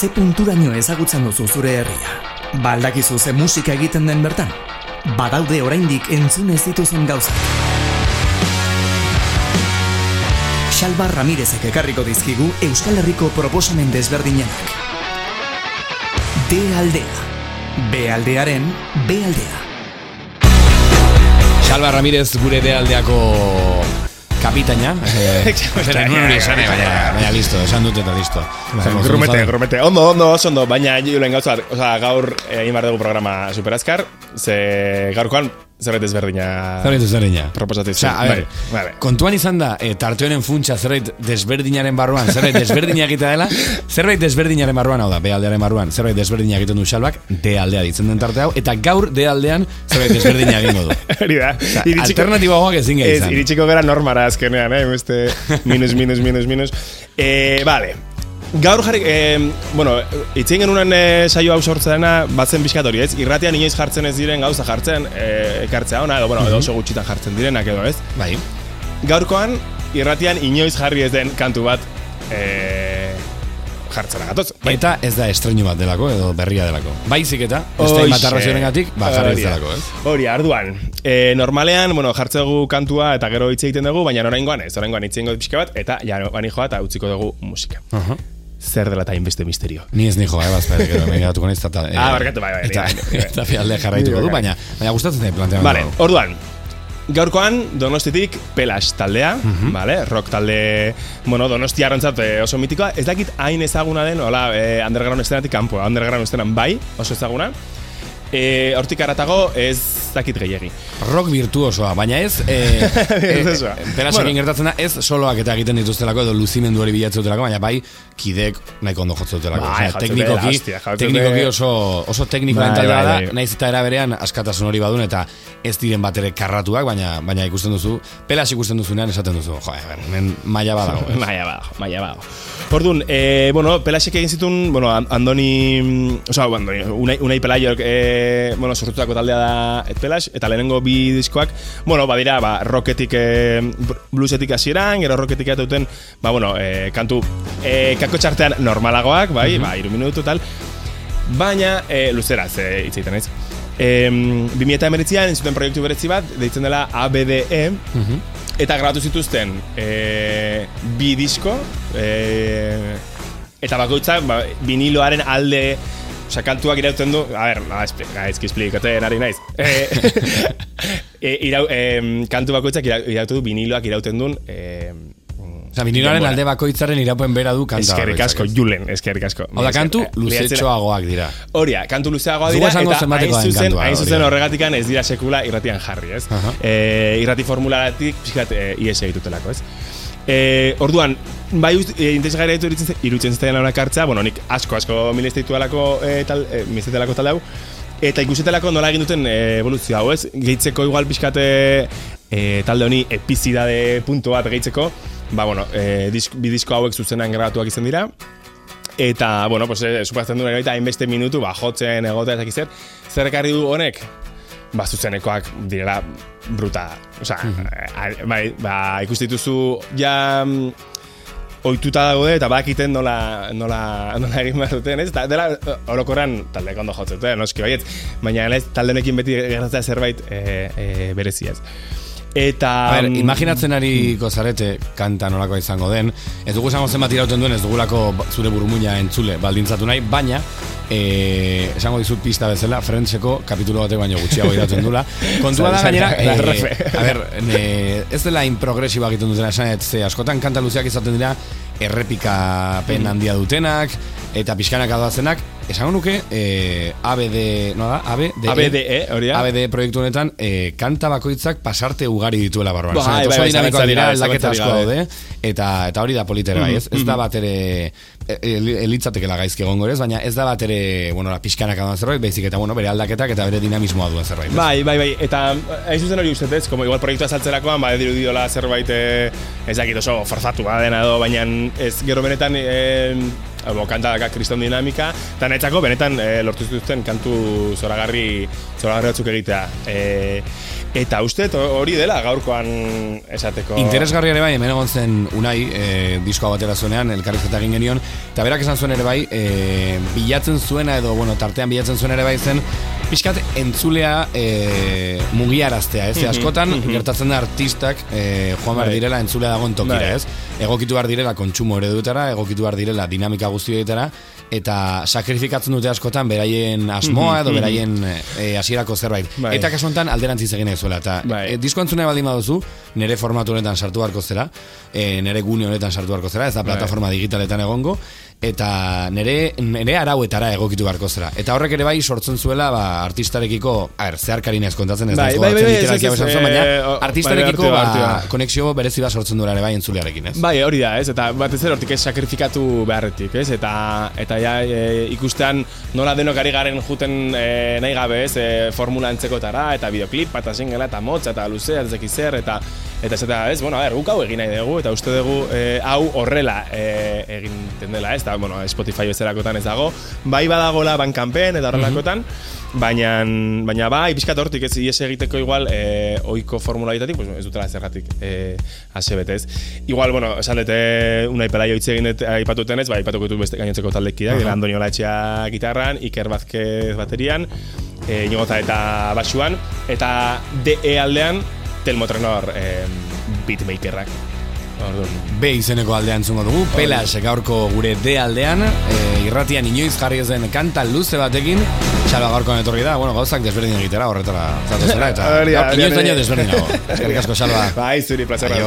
ze punturaino ezagutzen duzu zure herria. Baldakizu ze musika egiten den bertan. Badaude oraindik entzun ez dituzun gauzak. Xalba Ramirezek ekarriko dizkigu Euskal Herriko proposamen desberdinenak. D aldea. B aldearen B aldea. Xalba Ramirez gure de aldeako kapitaina. Eh, Espera, nuen hori esan, eh, baina, baina listo, esan dut eta listo. Zermo, Grumete, grumete. Ondo, ondo, oso ondo. Baina, julen gauza, oza, gaur eh, egin behar dugu programa superazkar, ze gaurkoan zerbait ezberdina Zerbait desberdina. proposatu Osea, a ver, vale. kontuan izan da, e, tarte honen funtsa zerbait desberdinaren barruan, zerbait desberdina egitea dela, zerbait desberdinaren barruan, hau da, B aldearen barruan, zerbait desberdina egiten du xalbak, D aldea ditzen den tarte hau, eta gaur D aldean zerbait desberdina egingo du. Hori da. Osea, Iritsiko- alternatiboagoak ezin Ez, izan. iritsiko gara normara azkenean, eh? Beste minus, minus, minus, minus. Eh, vale. Gaur jarri, eh, bueno, itzien genuen eh, saio hau sortzena batzen pixkat hori, ez? Irratian inoiz jartzen ez diren gauza jartzen, eh, ekartzea ona, edo, bueno, edo oso gutxitan jartzen direnak edo, ez? Bai. Gaurkoan, irratian inoiz jarri ez den kantu bat eh, jartzen agatoz. Bai. Eta ez da estreinu bat delako, edo berria delako. Baizik eta, ez da imatarrazioaren gatik, ba, jarri ez delako, ez? Hori, arduan. E, normalean, bueno, jartzegu kantua eta gero hitz egiten dugu, baina oraingoan ez, oraingoan hitz egingo pixka bat, eta ja, joa eta utziko dugu musika. Aha. Zer dela eta inbeste misterio. Ni ez nijo, eh, bazpere, gero, megatuko naiz, eta... eh, Ah, barkatu, bai, bai, Eta, bai, bai. eta fialde jarraituko du, Bai. baina, baina gustatzen da plantean. Vale, orduan, gaurkoan Donostitik Pelas taldea, vale? rock talde, bueno, Donostia arrantzat eh, oso mitikoa, ez dakit hain ezaguna den, hola, eh, underground estenatik kanpoa, underground estenan bai, oso ezaguna, eh, hortik aratago ez dakit gehiegi. Rock virtuosoa, baina ez... Eh, Virtuosoa. Pelasekin Bueno. gertatzen da, ez soloak eta egiten dituztelako, edo luzimendu hori bilatzeutelako, baina bai, kidek nahiko ondo jotzeutelako. Bai, Osea, teknikoki, jotzute. teknikoki oso, oso teknikoa Bai, bai, da, bai. naiz eta era berean askatasun hori badun, eta ez diren bat ere karratuak, baina baina ikusten duzu, pelas ikusten duzunean esaten duzu, jo, hemen maila badago. ez? Maia badago, maia badago. Orduan, eh, bueno, Pelasek egin zituen, bueno, An- Andoni, mm, oza, Andoni, Unai, Unai Pelaiok, eh, bueno, sortutako taldea da Pelas, eta lehenengo bi diskoak, bueno, badira, ba, rocketik, br- bluesetik hasieran, gero rocketik atauten, ba, bueno, eh, kantu, eh, kako txartean normalagoak, bai, ba, iru minutu tal, baina, eh, luzera, ze hitz egiten naiz. Em, 2019an entzuten proiektu berezi bat, deitzen dela ABDE, eta grabatu zituzten e, bi disko, e, eta bakoitzak ba, viniloaren alde Osa, kantuak irauten du, a ber, ba, espe, gaizki esplikatzen ari naiz. E, e, irau, e, kantu bakoitzak ira- irautu du viniloak irauten duen e, Osea, viniloaren denbora. alde bakoitzaren irapen bera du kanta. Eskerrik asko? Julen, eskerrik asko. Hau da, kantu luzetxoagoak dira. Horia, kantu luzeagoa dira, eta hain zuzen, kantua, hain zuzen horregatikan ez dira sekula irratian jarri, ez? Aha. E, irrati formularatik pixkat e, ies egitutelako, ez? E, orduan, bai e, interesgarria ditu irutzen, irutzen zitzaidan honak hartzea, bueno, nik asko, asko milesteitu alako, e, tal, e, milesteitu tal hau, eta ikusetelako nola egin duten e, evoluzio hau, ez? Gehitzeko igual pixkate e, talde honi epizidade punto bat gehitzeko, ba, bueno, e, disk, bi disko hauek zuzenan grabatuak izan dira, Eta, bueno, pues, eh, supazten duen eta hainbeste minutu, ba, jotzen, egotea, ezak zer, zer ekarri du honek? Ba, zuzenekoak direla bruta. Osa, eh, bai, ba, ikusti dituzu, ja, mm, ohituta daude eta bakiten nola, nola, nola egin behar duten, ez? Eta dela eh, orokorran taldeek ondo jotzen dute, noski baiet, baina ez talde honekin beti gertatzea zerbait e, e, berezi ez. Eta... A ber, mm, imaginatzen ariko zarete kanta nolakoa izango den, ez dugu esango zenbat irauten duen, ez dugulako zure burmuina entzule baldintzatu nahi, baina eh, esango dizut pista bezala, Friendseko kapitulo batek baino gutxiago irauten dula. Kontua da gainera, eh, a ber, eh, ez dela improgresiba egiten dutena esan, ez, askotan kanta luzeak izaten dira errepikapen handia dutenak, eta pixkanak adoazenak, esango nuke, eh, ABD, no da? ABD, ABDE, hori da? ABD proiektu honetan, eh, kanta bakoitzak pasarte ugari dituela barruan. Bai, Esan, bai, oso bai, dinamikoak zalantzari dira, gabe, aldaketa zalantzari asko gabe. daude, eta, eta hori da politera bai, ez? Ez da bat ere, e- e- elitzatekela gaizki egongo ez, baina ez da bat ere, bueno, la pixkanak adoan zerbait, baizik eta, bueno, bere aldaketak eta bere dinamismoa duen zerbait. Bai, bai, bai, eta hain zuzen hori ustez, como igual proiektua saltzerakoan, ba, diru diola zerbait, eh, ez dakit oso forzatu dena edo, baina ez gero benetan, eh, Bo, kanta daka kriston dinamika, eta netzako benetan e, lortu zituzten kantu zoragarri, zoragarri batzuk egitea. E, eta uste hori dela gaurkoan esateko... Interesgarri ere bai, hemen egon zen unai, e, diskoa batera zuenean, elkarrizketa egin genion, eta berak esan zuen ere bai, e, bilatzen zuena edo, bueno, tartean bilatzen zuen ere bai zen, pixkat entzulea e, mugiaraztea, ez? Mm askotan, gertatzen da artistak e, joan behar bai. direla entzulea dagoen tokira, bai. ez? Egokitu behar direla kontsumo eredutara, egokitu behar direla dinamika guztioetara, eta sakrifikatzen dute askotan beraien asmoa edo beraien e, hasierako zerbait. Bai. Eta kasu honetan alderantziz egin zuela eta bai. e, disko entzune baldin baduzu, nere formatu honetan sartu beharko zera, e, nere gune honetan sartu beharko zera, ez da bai. plataforma digitaletan egongo, eta nere, nere arauetara egokitu beharko zera. Eta horrek ere bai sortzen zuela ba, artistarekiko, a ber, zehar ez kontatzen ez bai, bai, bai, bai, baina eh, artistarekiko bai, ba, konexio berezi bat sortzen duela ere bai entzulearekin, ez? Bai, hori da, ez? Eta bat ez hortik ez sakrifikatu beharretik, ez? Eta, eta ja, e, ikustean nola denok ari garen juten e, nahi gabe, ez? E, formula entzekotara, eta videoklip, eta singela, eta motz, eta luzea, ez zer, eta Eta ez, ez, bueno, a ver, guk hau egin nahi dugu, eta uste dugu e, hau horrela e, egin dela, ez, eta, bueno, Spotify bezalakotan ez dago, bai badagola bankanpen, eta horrelakotan, baina, baina bai, pixkat hortik ez ies egiteko igual, e, oiko formula ditatik, pues, ez dutela zerratik e, ase betez. Igual, bueno, esan dute, unai pela joitze egin aipatuten ez, bai, aipatuko du beste gainontzeko taldeki da, uh -huh. Andonio Latxea gitarran, Iker Bazkez baterian, e, inogota eta basuan, eta DE aldean, Telmotrenor eh, beatmakerrak. B izeneko aldean zungo dugu, Pelas gaurko gure D aldean, e, irratian inoiz jarri ezen kanta luze batekin, txalba gaurko etorri da, bueno, gauzak desberdin egitera, horretara zatozera, eta inoiz daño desberdin dago. Eskerrik asko, salba. Bai, zuri, plazera.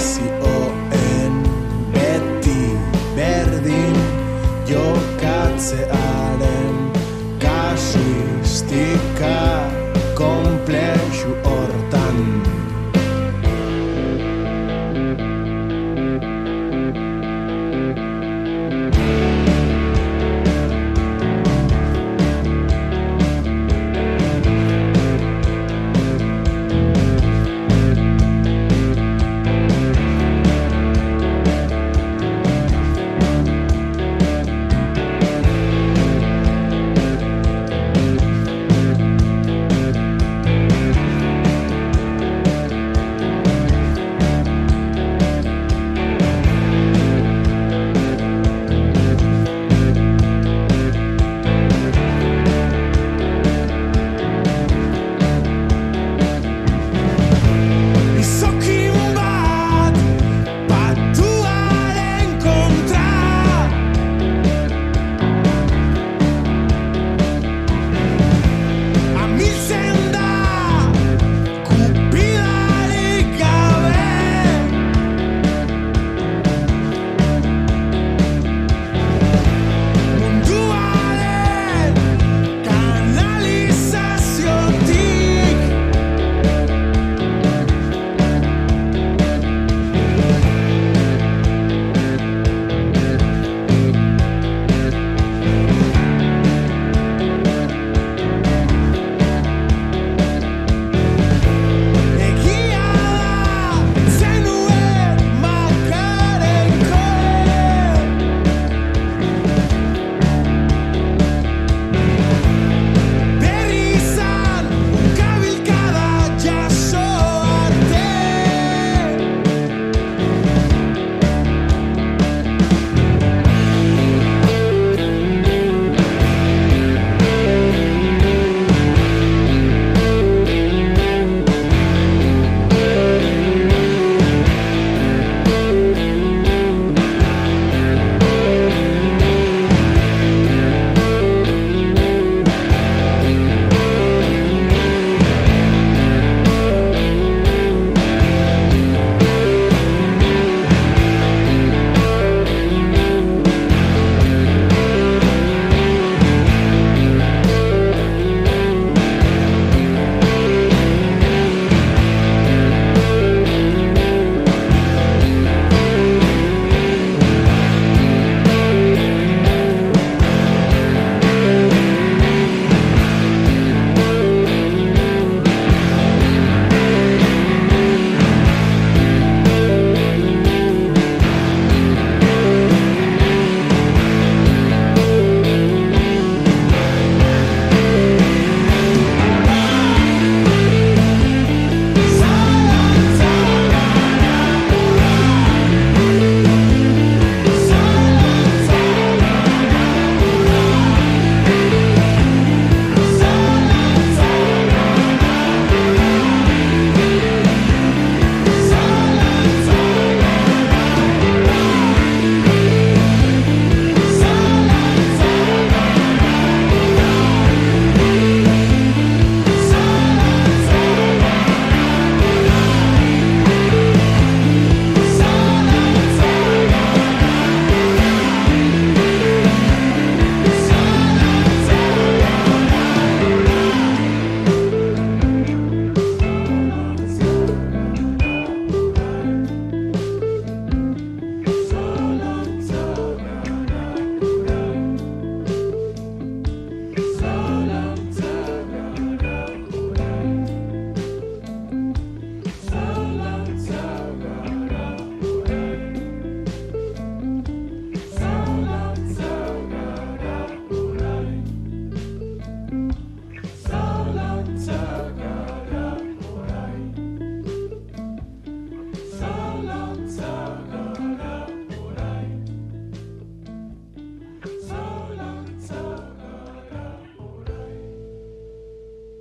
zioen beti berdin jokatzea.